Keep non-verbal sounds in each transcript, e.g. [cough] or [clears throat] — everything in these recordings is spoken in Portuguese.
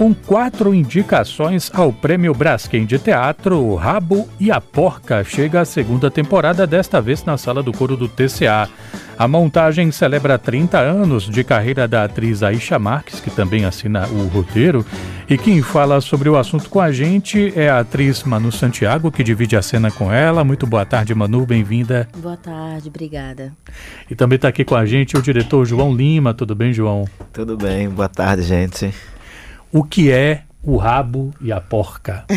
com quatro indicações ao Prêmio Braskem de Teatro, O Rabo e a Porca chega à segunda temporada, desta vez na sala do coro do TCA. A montagem celebra 30 anos de carreira da atriz Aisha Marques, que também assina o roteiro. E quem fala sobre o assunto com a gente é a atriz Manu Santiago, que divide a cena com ela. Muito boa tarde, Manu, bem-vinda. Boa tarde, obrigada. E também está aqui com a gente o diretor João Lima. Tudo bem, João? Tudo bem, boa tarde, gente. O que é o rabo e a porca? [laughs]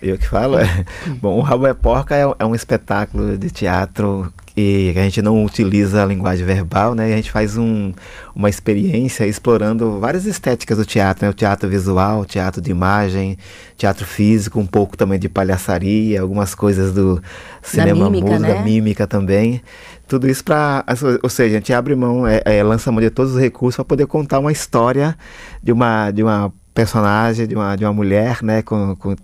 Eu que falo? É. Bom, o Rabo é Porca é, é, um espetáculo de teatro que a gente não utiliza a linguagem verbal, né? a gente faz um, uma experiência explorando várias estéticas do teatro, né? O teatro visual, teatro de imagem, teatro físico, um pouco também de palhaçaria, algumas coisas do cinema da mímica, música, né? mímica também. Tudo isso para, ou seja, a gente abre mão, é, é, lança mão de todos os recursos para poder contar uma história de uma, de uma personagem, de uma, de uma mulher, né, com, com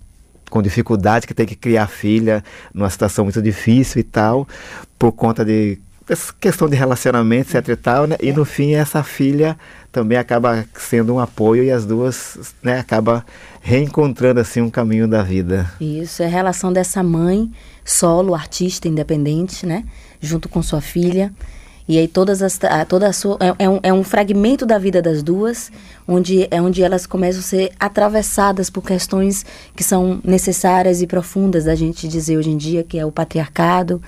com dificuldade, que tem que criar filha numa situação muito difícil e tal, por conta de essa questão de relacionamento, etc e tal, né? E no fim essa filha também acaba sendo um apoio e as duas, né, acaba reencontrando assim um caminho da vida. Isso, é a relação dessa mãe solo, artista independente, né, junto com sua filha e aí todas as, toda sua, é, é, um, é um fragmento da vida das duas, onde é onde elas começam a ser atravessadas por questões que são necessárias e profundas da gente dizer hoje em dia, que é o patriarcado,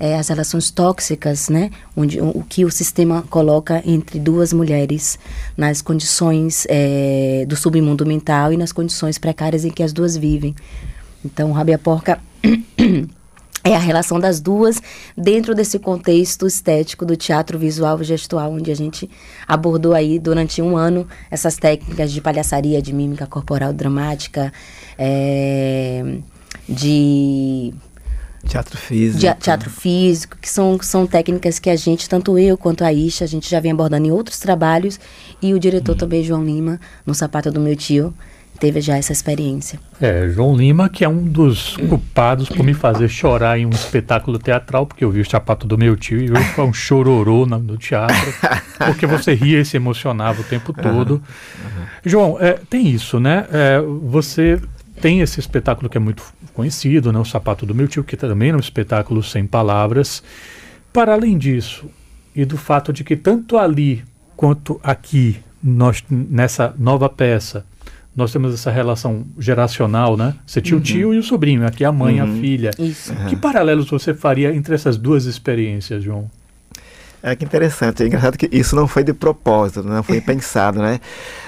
é, as relações tóxicas, né? Onde, o, o, que o sistema coloca entre duas mulheres nas condições é, do submundo mental e nas condições precárias em que as duas vivem. Então, Rabia Porca [clears throat] é a relação das duas dentro desse contexto estético do teatro visual e gestual, onde a gente abordou aí durante um ano essas técnicas de palhaçaria, de mímica corporal dramática, é, de Teatro físico. Teatro físico, que são, são técnicas que a gente, tanto eu quanto a Isha, a gente já vem abordando em outros trabalhos. E o diretor hum. também, João Lima, no Sapato do Meu Tio, teve já essa experiência. É, João Lima, que é um dos culpados por me fazer chorar em um espetáculo teatral, porque eu vi o sapato do meu tio e eu foi um chororô no, no, teatro, porque você ria e se emocionava o tempo todo. João, é, tem isso, né? É, você tem esse espetáculo que é muito conhecido, né? O Sapato do Meu Tio, que também é um espetáculo sem palavras. Para além disso, e do fato de que tanto ali quanto aqui, nós, nessa nova peça, nós temos essa relação geracional, né? Você tinha uhum. o tio e o sobrinho, aqui a mãe, uhum. a filha. Isso. Uhum. Que paralelos você faria entre essas duas experiências, João? É que interessante, é engraçado que isso não foi de propósito, não foi pensado, né?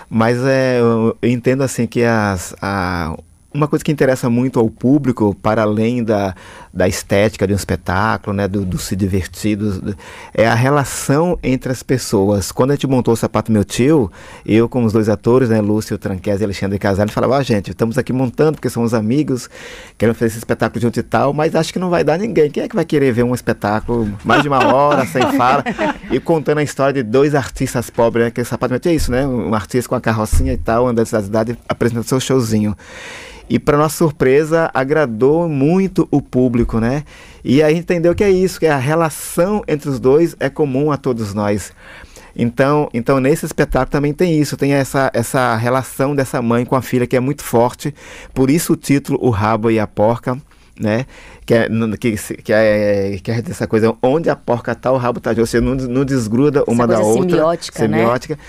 Mas é, eu, eu entendo assim que as, a, uma coisa que interessa muito ao público, para além da, da estética de um espetáculo, né, do, do se divertir, do, é a relação entre as pessoas. Quando a gente montou o Sapato Meu Tio, eu com os dois atores, né, Lúcio Tranquese e Alexandre Casale, falava, ah, gente, estamos aqui montando porque somos amigos, queremos fazer esse espetáculo junto e tal, mas acho que não vai dar ninguém. Quem é que vai querer ver um espetáculo mais de uma hora, [laughs] sem fala, e contando a história de dois artistas pobres, né, que o Sapato Meu Tio é isso, né, um artista com a carrocinha e tal, andando na cidade, apresentando seu showzinho. E para nossa surpresa, agradou muito o público, né? E a gente entendeu que é isso, que a relação entre os dois é comum a todos nós. Então, então nesse espetáculo também tem isso, tem essa, essa relação dessa mãe com a filha que é muito forte. Por isso o título O Rabo e a Porca, né? Que é, que, que é, que é essa coisa, onde a porca está, o rabo está. Você não, não desgruda uma da outra. Semiótica, semiótica. Né?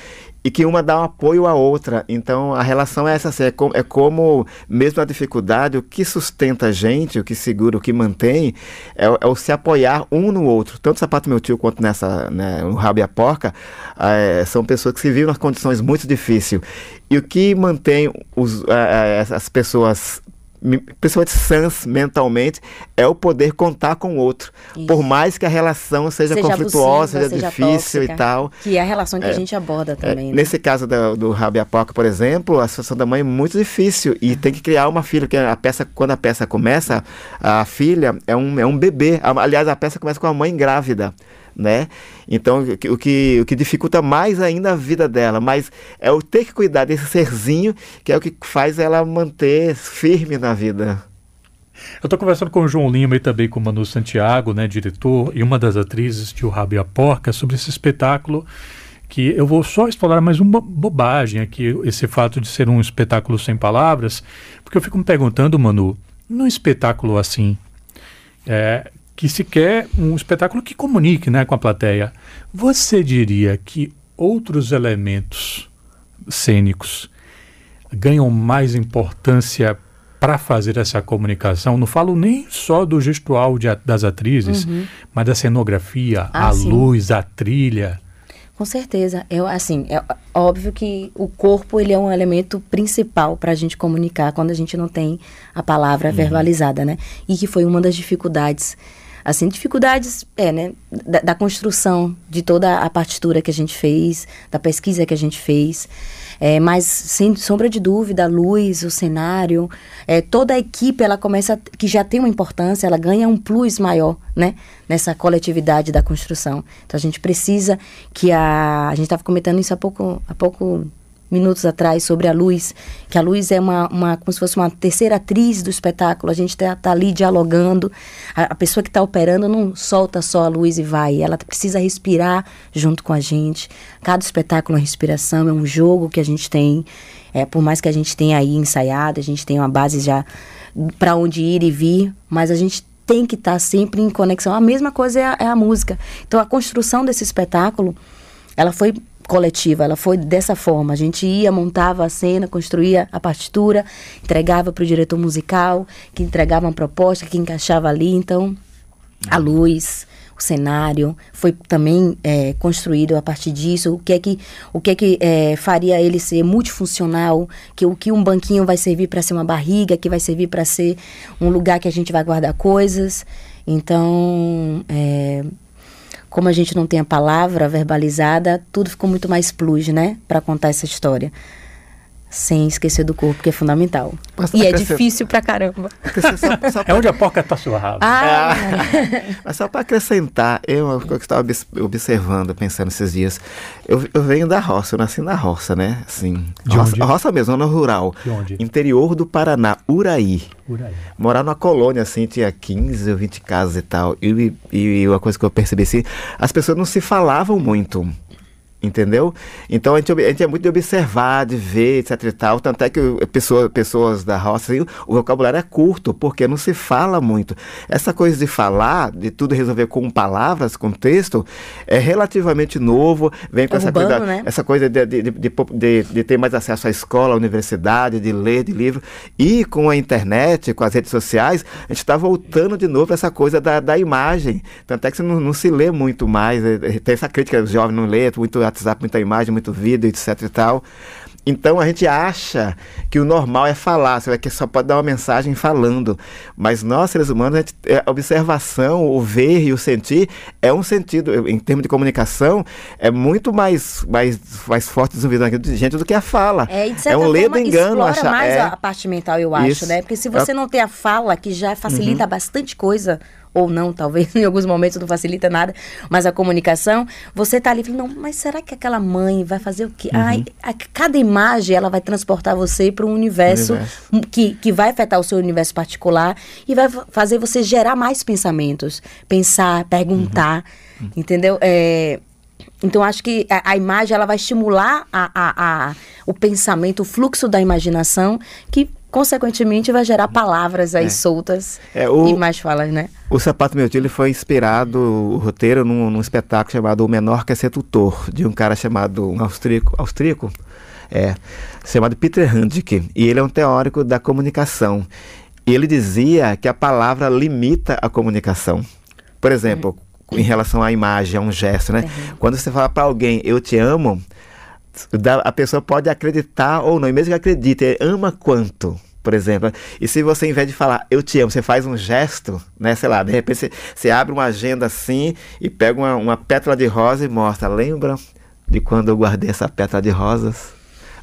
e que uma dá um apoio à outra. Então a relação é essa, assim, é, como, é como, mesmo na dificuldade, o que sustenta a gente, o que segura, o que mantém, é, é o se apoiar um no outro. Tanto o Sapato Meu Tio quanto nessa, né, o Rabo e a Porca, é, são pessoas que se vivem nas condições muito difíceis. E o que mantém os, as pessoas principalmente sãs mentalmente, é o poder contar com o outro. Isso. Por mais que a relação seja, seja conflituosa, seja, difícil tóxica, e tal. Que é a relação que é, a gente aborda é, também. É, né? Nesse caso do, do Rabiapoca, por exemplo, a situação da mãe é muito difícil e uhum. tem que criar uma filha, porque a peça, quando a peça começa, a filha é um, é um bebê. Aliás, a peça começa com a mãe grávida né? Então, o que, o que dificulta mais ainda a vida dela, mas é o ter que cuidar desse serzinho que é o que faz ela manter firme na vida. Eu estou conversando com o João Lima e também com o Manu Santiago, né, diretor e uma das atrizes de O Rabo e a Porca, sobre esse espetáculo que eu vou só explorar mais uma bobagem aqui, esse fato de ser um espetáculo sem palavras, porque eu fico me perguntando, Manu, num espetáculo assim, é, que se quer um espetáculo que comunique né, com a plateia, você diria que outros elementos cênicos ganham mais importância para fazer essa comunicação? Não falo nem só do gestual de, das atrizes, uhum. mas da cenografia, ah, a sim. luz, a trilha. Com certeza. Eu, assim, é óbvio que o corpo ele é um elemento principal para a gente comunicar quando a gente não tem a palavra uhum. verbalizada, né? E que foi uma das dificuldades assim, dificuldades é, né, da, da, construção de toda a partitura que a gente fez, da pesquisa que a gente fez. É, mas, sem sombra de dúvida, a luz, o cenário, é, toda a equipe, ela começa, que já tem uma importância, ela ganha um plus maior, né? Nessa coletividade da construção. Então, a gente precisa que a... A gente estava comentando isso há pouco, há pouco minutos atrás sobre a luz, que a luz é uma, uma como se fosse uma terceira atriz do espetáculo, a gente está tá ali dialogando, a, a pessoa que está operando não solta só a luz e vai, ela precisa respirar junto com a gente. Cada espetáculo é uma respiração, é um jogo que a gente tem, é, por mais que a gente tenha aí ensaiado, a gente tem uma base já para onde ir e vir, mas a gente tem que estar tá sempre em conexão. A mesma coisa é a, é a música. Então a construção desse espetáculo, ela foi coletiva, ela foi dessa forma. A gente ia, montava a cena, construía a partitura, entregava para o diretor musical, que entregava uma proposta, que encaixava ali. Então, a luz, o cenário foi também é, construído a partir disso. O que é que, o que, é que é, faria ele ser multifuncional? Que o que um banquinho vai servir para ser uma barriga, que vai servir para ser um lugar que a gente vai guardar coisas. Então, é, como a gente não tem a palavra verbalizada, tudo ficou muito mais plus, né, para contar essa história. Sem esquecer do corpo, que é fundamental. e é difícil pra caramba. Só, só [laughs] pra... É onde a porca tá surrada. Ah, é. [laughs] Mas só para acrescentar, eu, eu estava observando, pensando esses dias, eu, eu, venho da roça, eu nasci na roça, né? Assim, De roça, onde? roça mesmo, zona rural. De onde? Interior do Paraná, Uraí. Uraí. Morar numa colônia, assim, tinha 15 ou 20 casas e tal. E, e, e uma coisa que eu percebi, assim, as pessoas não se falavam muito entendeu? Então a gente, a gente, é muito de observar, de ver, etc e tal, tanto é que pessoa, pessoas da roça, assim, o vocabulário é curto, porque não se fala muito. Essa coisa de falar, de tudo resolver com palavras, com texto, é relativamente novo, vem com é essa, urbano, coisa, né? essa coisa de, de, de, de, ter mais acesso à escola, à universidade, de ler, de livro, e com a internet, com as redes sociais, a gente está voltando de novo essa coisa da, da imagem, tanto é que você não, não se lê muito mais, é, é, tem essa crítica, os jovens não lê, muito WhatsApp, muita imagem, muito vídeo, etc e tal. Então a gente acha que o normal é falar, você vai que só pode dar uma mensagem falando. Mas nós, seres humanos, a, gente, a é, observação, o ver e o sentir é um sentido, em termos de comunicação, é muito mais, mais, mais forte desenvolvido de gente do que a fala. É, de é um ledo engano achar. mais é, a parte mental, eu acho, isso. né? Porque se você não tem a fala, que já facilita uhum. bastante coisa ou não, talvez [laughs] em alguns momentos não facilita nada, mas a comunicação, você tá ali falando, não, mas será que aquela mãe vai fazer o quê? Uhum. Ai, a, cada imagem ela vai transportar você para um universo, universo, Que, que vai afetar o seu universo particular e vai fazer você gerar mais pensamentos, pensar, perguntar, uhum. entendeu? É, então acho que a, a, imagem ela vai estimular a, a, a, o pensamento, o fluxo da imaginação que consequentemente vai gerar palavras aí é. soltas é, o, e mais falas, né? O Sapato Meu Tio ele foi inspirado, o roteiro, num, num, espetáculo chamado O Menor Quer Ser Tutor, de um cara chamado, um austríaco, austríaco é, chamado Peter Handke, e ele é um teórico da comunicação. E ele dizia que a palavra limita a comunicação. Por exemplo, em relação à imagem, a um gesto, né? Uhum. Quando você fala para alguém, eu te amo, a pessoa pode acreditar ou não, e mesmo que acredite, ama quanto? Por exemplo, e se você, em vez de falar eu te amo, você faz um gesto, né? Sei lá, de repente você, você abre uma agenda assim e pega uma, uma pétala de rosa e mostra. Lembra de quando eu guardei essa pétala de rosas?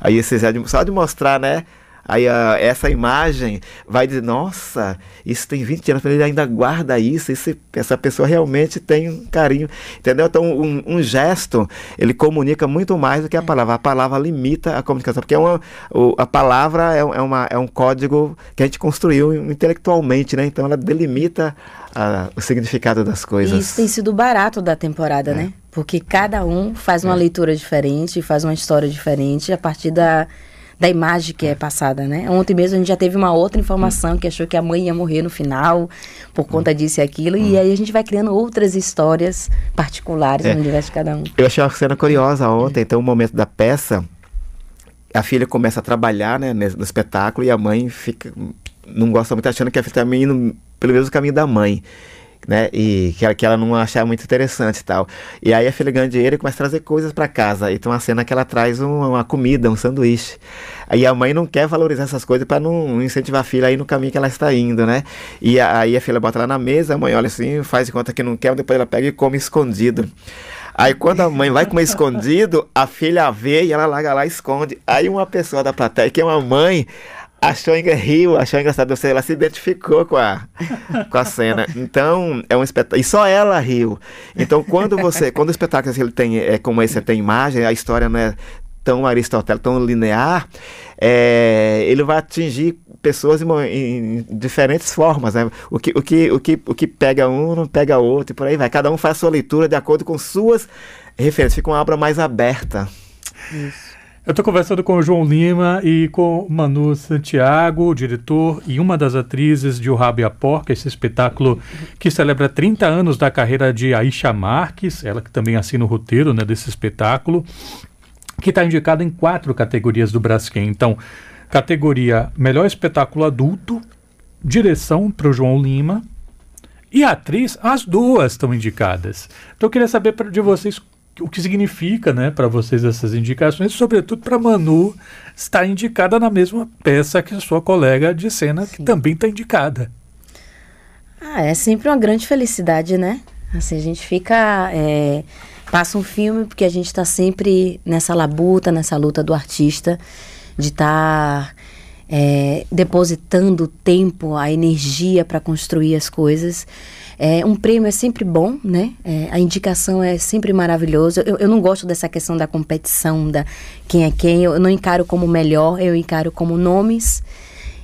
Aí você só de mostrar, né? Aí uh, essa imagem vai dizer, nossa, isso tem 20 anos, ele ainda guarda isso, essa pessoa realmente tem um carinho, entendeu? Então um, um, gesto, ele comunica muito mais do que a palavra. A palavra limita a comunicação, porque é uma, o, a palavra é, é, uma, é um código que a gente construiu intelectualmente, né? Então ela delimita a, o significado das coisas. Isso tem sido barato da temporada, é. né? Porque cada um faz uma é. leitura diferente, faz uma história diferente a partir da da imagem que é passada, né? Ontem mesmo a gente já teve uma outra informação que achou que a mãe ia morrer no final por conta disso e aquilo, e aí a gente vai criando outras histórias particulares é. no universo de cada um. Eu achei uma cena curiosa ontem, então o momento da peça, a filha começa a trabalhar, né, no espetáculo e a mãe fica não gosta muito achando que a filha está indo pelo mesmo caminho da mãe né? E que, que ela não achava muito interessante e tal. E aí a filha ganha dinheiro e começa a trazer coisas para casa. E tem uma cena que ela traz um, uma comida, um sanduíche. Aí a mãe não quer valorizar essas coisas para não incentivar a filha aí no caminho que ela está indo, né? E aí a filha bota lá na mesa, a mãe olha assim, faz de conta que não quer, depois ela pega e come escondido. Aí quando a mãe vai comer escondido, a filha vê e ela larga lá e esconde. Aí uma pessoa da plateia, que é uma mãe, achou riu, achou engraçado, ela se identificou com a, com a cena. Então, é um espetáculo. E só ela riu. Então, quando você. Quando o espetáculo ele tem, é como esse, tem imagem, a história não é tão aristotélica, tão linear, é, ele vai atingir pessoas em, em, diferentes formas. Né? O, que, o, que, o, que, o que pega um não pega outro e por aí vai. Cada um faz a sua leitura de acordo com suas referências. Fica uma obra mais aberta. Isso. Eu estou conversando com o João Lima e com Manu Santiago, o diretor e uma das atrizes de O Rabo e a Porca, esse espetáculo que celebra 30 anos da carreira de Aisha Marques, ela que também assina o roteiro né, desse espetáculo, que está indicado em quatro categorias do Braskem. Então, categoria Melhor Espetáculo Adulto, direção para o João Lima, e atriz, as duas estão indicadas. Então eu queria saber de vocês o que significa né, para vocês essas indicações, sobretudo para Manu estar indicada na mesma peça que a sua colega de cena, Sim. que também está indicada. Ah, é sempre uma grande felicidade, né? Assim, a gente fica. É, passa um filme porque a gente está sempre nessa labuta, nessa luta do artista, de estar. Tá, é, depositando o tempo, a energia para construir as coisas. É, um prêmio é sempre bom, né? É, a indicação é sempre maravilhosa. Eu, eu, não gosto dessa questão da competição, da quem é quem. Eu, não encaro como melhor, eu encaro como nomes.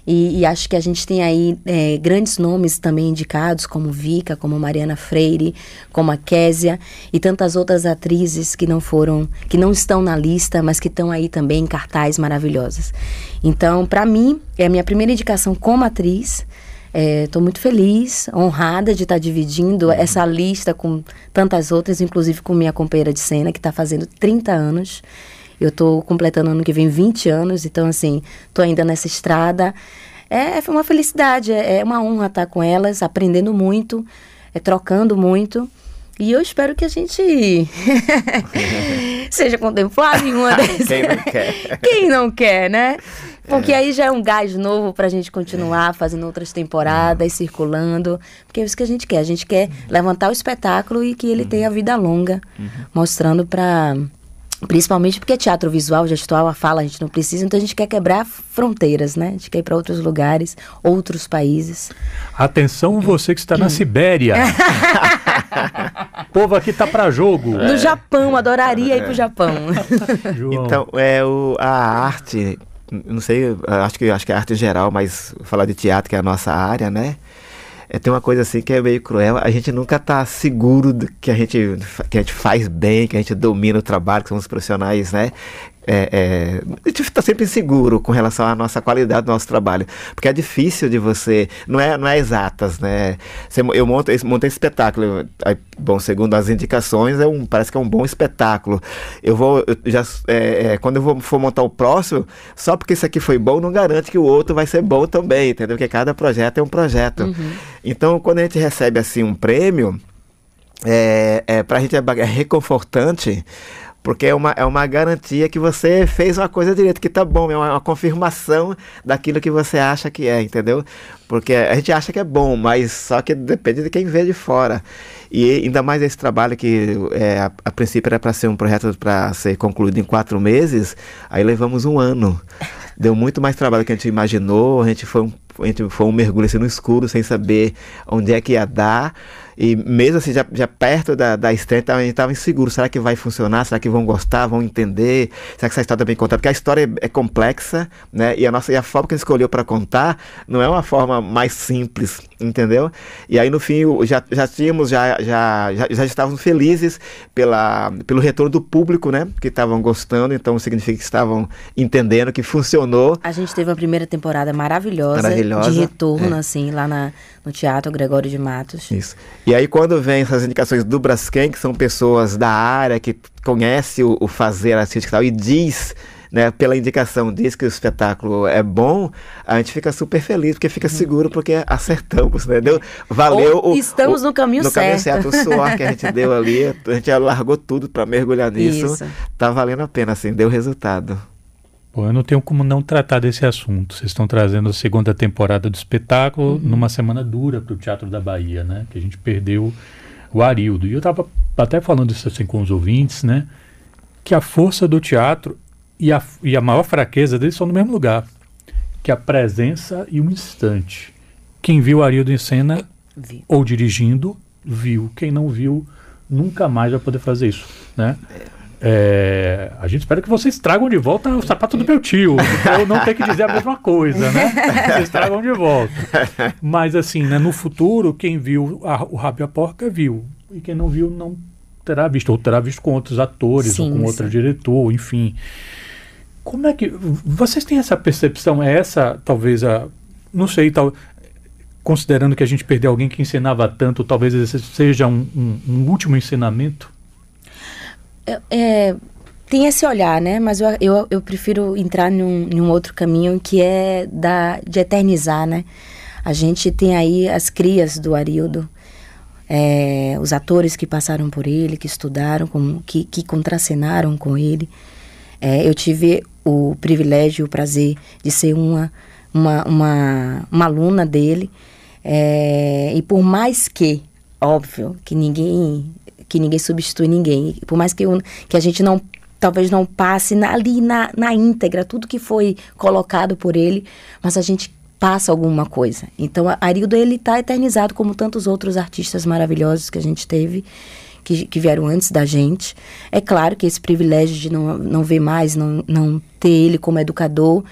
E, e acho que a gente tem aí é, grandes nomes também indicados, como Vika, como Mariana Freire, como a Késia e tantas outras atrizes que não foram, que não estão na lista, mas que estão aí também em cartaz maravilhosas. Então, para mim, é a minha primeira indicação como atriz. Estou é, muito feliz, honrada de estar tá dividindo essa lista com tantas outras, inclusive com minha companheira de cena, que está fazendo 30 anos. Eu estou completando ano que vem 20 anos, então, assim, estou ainda nessa estrada. É, é uma felicidade, é, é uma honra estar com elas, aprendendo muito, é, trocando muito. E eu espero que a gente [laughs] seja contemplado em uma [laughs] dessas. Quem não quer? Quem não quer, né? Porque é. aí já é um gás novo para a gente continuar é. fazendo outras temporadas, circulando. Porque é isso que a gente quer. A gente quer levantar o espetáculo e que ele uhum. tenha vida longa, uhum. mostrando para Principalmente porque é teatro visual, gestual, a fala a gente não precisa, então a gente quer quebrar fronteiras, né? A gente quer ir para outros lugares, outros países. Atenção você que está na Sibéria. [laughs] o [laughs] povo aqui tá para jogo. No é. Japão, adoraria ir para o Japão. [laughs] então, é o, a arte, não sei, acho que, acho que é arte em geral, mas falar de teatro, que é a nossa área, né? é, tem uma coisa assim que é meio cruel. A gente nunca está seguro do que a gente que a gente faz bem, que a gente domina o trabalho, que somos profissionais, né? É, é, a gente está sempre inseguro com relação à nossa qualidade do nosso trabalho, porque é difícil de você, não é, não é exatas, né? eu monto, montei esse espetáculo, aí, bom, segundo as indicações, é um, parece que é um bom espetáculo. Eu vou, eu já, é, é, quando eu vou, for montar o próximo, só porque isso aqui foi bom, não garante que o outro vai ser bom também, entendeu? Porque cada projeto é um projeto. Uhum. Então, quando a gente recebe assim um prêmio, é, é, para a gente é, é reconfortante porque é uma, é uma garantia que você fez uma coisa direito, que tá bom, é uma, uma confirmação daquilo que você acha que é, entendeu? Porque a gente acha que é bom, mas só que depende de quem vê de fora. E ainda mais esse trabalho que é, a, a princípio era para ser um projeto para ser concluído em quatro meses, aí levamos um ano. Deu muito mais trabalho do que a gente imaginou, a gente foi um, a gente foi um mergulho assim no escuro, sem saber onde é que ia dar. E mesmo assim, já, já perto da, da estreia, a gente estava inseguro. Será que vai funcionar? Será que vão gostar? Vão entender? Será que essa história bem contada? Porque a história é, é complexa, né? E a, nossa, e a forma que a gente escolheu para contar não é uma forma mais simples, entendeu? E aí, no fim, já, já tínhamos, já, já, já, já estávamos felizes pela, pelo retorno do público, né? Que estavam gostando, então significa que estavam entendendo que funcionou. A gente teve uma primeira temporada maravilhosa, maravilhosa de retorno, é. assim, lá na, no Teatro Gregório de Matos. Isso. E aí, quando vem essas indicações do Braskem, que são pessoas da área, que conhece o, o fazer artístico e tal, e diz, né, pela indicação, diz que o espetáculo é bom, a gente fica super feliz, porque fica seguro, porque acertamos, né? Deu, valeu Ou estamos o, no caminho no certo. caminho certo. O suor que a gente deu ali, a gente largou tudo para mergulhar nisso. Isso. Tá valendo a pena, assim, deu resultado. Bom, eu não tenho como não tratar desse assunto. Vocês estão trazendo a segunda temporada do espetáculo uhum. numa semana dura para o Teatro da Bahia, né? Que a gente perdeu o Arildo. E eu estava até falando isso assim com os ouvintes, né? Que a força do teatro e a, e a maior fraqueza deles são no mesmo lugar. Que a presença e o instante. Quem viu o Arildo em cena Vi. ou dirigindo, viu. Quem não viu, nunca mais vai poder fazer isso, né? É. É, a gente espera que vocês tragam de volta o sapato do meu tio, eu não ter que dizer a mesma coisa, né? [laughs] Vocês tragam de volta. Mas assim, né, no futuro, quem viu a, o Rabi a Porca viu, e quem não viu não terá visto, ou terá visto com outros atores, sim, ou com sim. outro diretor, enfim. Como é que. Vocês têm essa percepção? É essa, talvez, a. Não sei, tal, considerando que a gente perdeu alguém que ensinava tanto, talvez esse seja um, um, um último ensinamento? É, tem esse olhar, né? Mas eu, eu, eu prefiro entrar num, num outro caminho que é da, de eternizar, né? A gente tem aí as crias do Arildo, é, os atores que passaram por ele, que estudaram, com, que, que contracenaram com ele. É, eu tive o privilégio, o prazer de ser uma, uma, uma, uma aluna dele. É, e por mais que, óbvio, que ninguém que ninguém substitui ninguém. Por mais que, eu, que a gente não talvez não passe na, ali na, na íntegra tudo que foi colocado por ele, mas a gente passa alguma coisa. Então, Arildo ele está eternizado como tantos outros artistas maravilhosos que a gente teve. Que, que, vieram antes da gente. É claro que esse privilégio de não, não ver mais, não, não ter ele como educador,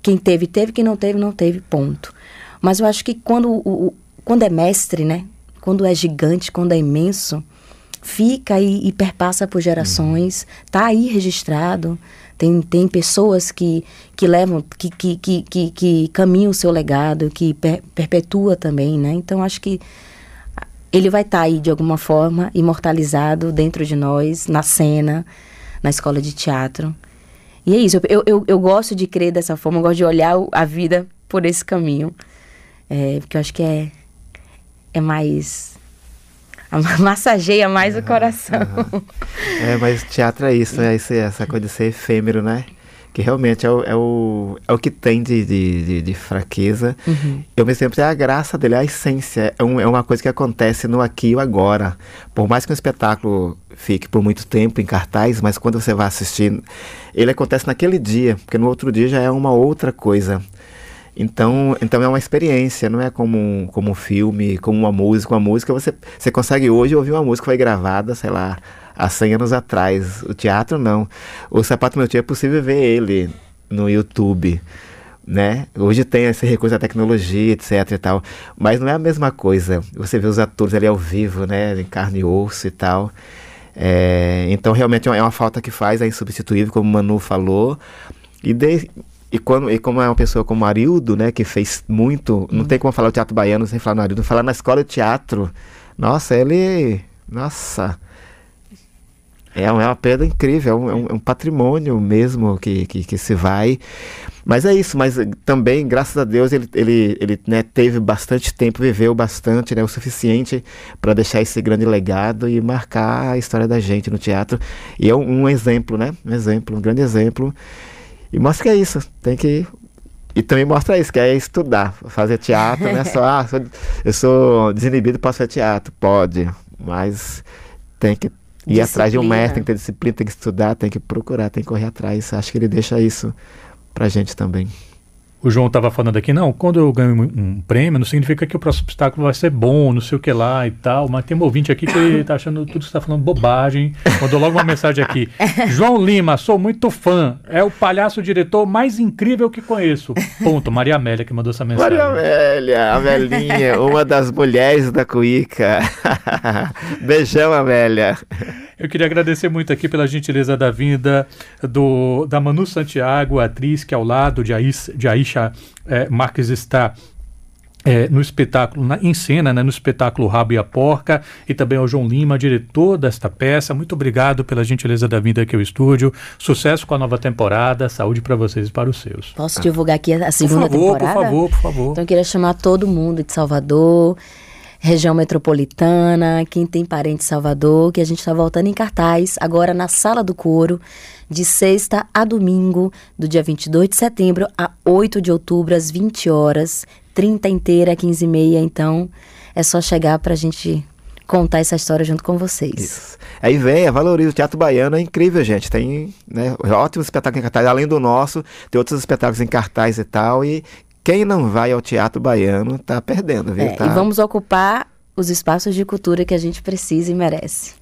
quem teve, teve, quem não teve, não teve, ponto. Mas eu acho que quando, o, o quando é mestre, né? Quando é gigante, quando é imenso, fica e, e perpassa por gerações, está aí registrado. Tem, tem pessoas que, que levam, que, que, que, que, caminham o seu legado, que per, perpetua também, né? Então, acho que ele vai estar tá aí, de alguma forma, imortalizado dentro de nós, na cena, na escola de teatro. E é isso, eu, eu, eu gosto de crer dessa forma, eu gosto de olhar a vida por esse caminho. É, porque eu acho que é, é mais [laughs] massageia mais o coração. Uhum. É, mas teatro é isso, é esse, essa coisa de ser efêmero, né? Que realmente é o, é o, é o que tem de, de, de, de fraqueza. Uhum. E ao mesmo tempo é a graça dele, é a essência. É, um, é uma coisa que acontece no aqui e agora. Por mais que um espetáculo fique por muito tempo em cartaz, mas quando você vai assistir, ele acontece naquele dia, porque no outro dia já é uma outra coisa. Então, então é uma experiência, não é como um, como um filme, como uma música. Uma música você, você consegue hoje ouvir uma música que foi gravada, sei lá, há 100 anos atrás. O teatro não. O Sapato Meu Tio é possível ver ele no YouTube. Né? Hoje tem esse recurso da tecnologia, etc e tal, mas não é a mesma coisa. Você vê os atores ali ao vivo, né, em carne e osso e tal. É, então realmente é uma é falta que faz, é insubstituível, como o Manu falou. E, de, e, quando, e como é uma pessoa como Arildo, né, que fez muito, não tem como falar o teatro baiano sem falar no Arildo, falar na escola de teatro. Nossa, ele. Nossa. É uma perda incrível, é um, é um, é um patrimônio mesmo que, que, que, se vai. Mas é isso, mas também, graças a Deus, ele, ele, ele né, teve bastante tempo, viveu bastante, né, o suficiente para deixar esse grande legado e marcar a história da gente no teatro. E é um, um exemplo, né? Um exemplo, um grande exemplo. E mostra que é isso, tem que e também mostra isso, que é estudar, fazer teatro, não é só, [laughs] ah, eu sou desinibido, posso fazer teatro. Pode, mas tem que ir disciplina. atrás de um mestre, tem que ter disciplina, tem que estudar, tem que procurar, tem que correr atrás. Acho que ele deixa isso pra gente também o João estava falando aqui, não, quando eu ganho um, prêmio, não significa que o próximo obstáculo vai ser bom, não sei o que lá e tal, mas tem um ouvinte aqui que está achando tudo que está falando bobagem. Mandou logo uma mensagem aqui. [laughs] João Lima, sou muito fã, é o palhaço diretor mais incrível que conheço. Ponto. Maria Amélia que mandou essa mensagem. Maria Amélia, a velhinha, uma das mulheres da Cuíca. [laughs] Beijão, Amélia. Eu queria agradecer muito aqui pela gentileza da vinda do, da Manu Santiago, atriz que ao lado de, Ais, de Aisha é, Marques está é, no espetáculo, na, em cena, né, no espetáculo Rabo e a Porca, e também ao João Lima, diretor desta peça. Muito obrigado pela gentileza da vinda aqui ao estúdio. Sucesso com a nova temporada, saúde para vocês e para os seus. Posso divulgar aqui a segunda por favor, temporada? Por favor, por favor. Então eu queria chamar todo mundo de Salvador, região metropolitana, quem tem parente em Salvador, que a gente está voltando em cartaz, agora na Sala do Coro, de sexta a domingo, do dia 22 de setembro a 8 de outubro, às 20 horas, 30 inteira, 15 e meia, então é só chegar para a gente contar essa história junto com vocês. Isso. Aí vem, valoriza o Teatro Baiano, é incrível, gente. Tem né, ótimos espetáculos em cartaz, além do nosso, tem outros espetáculos em cartaz e tal, e quem não vai ao teatro baiano está perdendo, viu? É, tá... E vamos ocupar os espaços de cultura que a gente precisa e merece.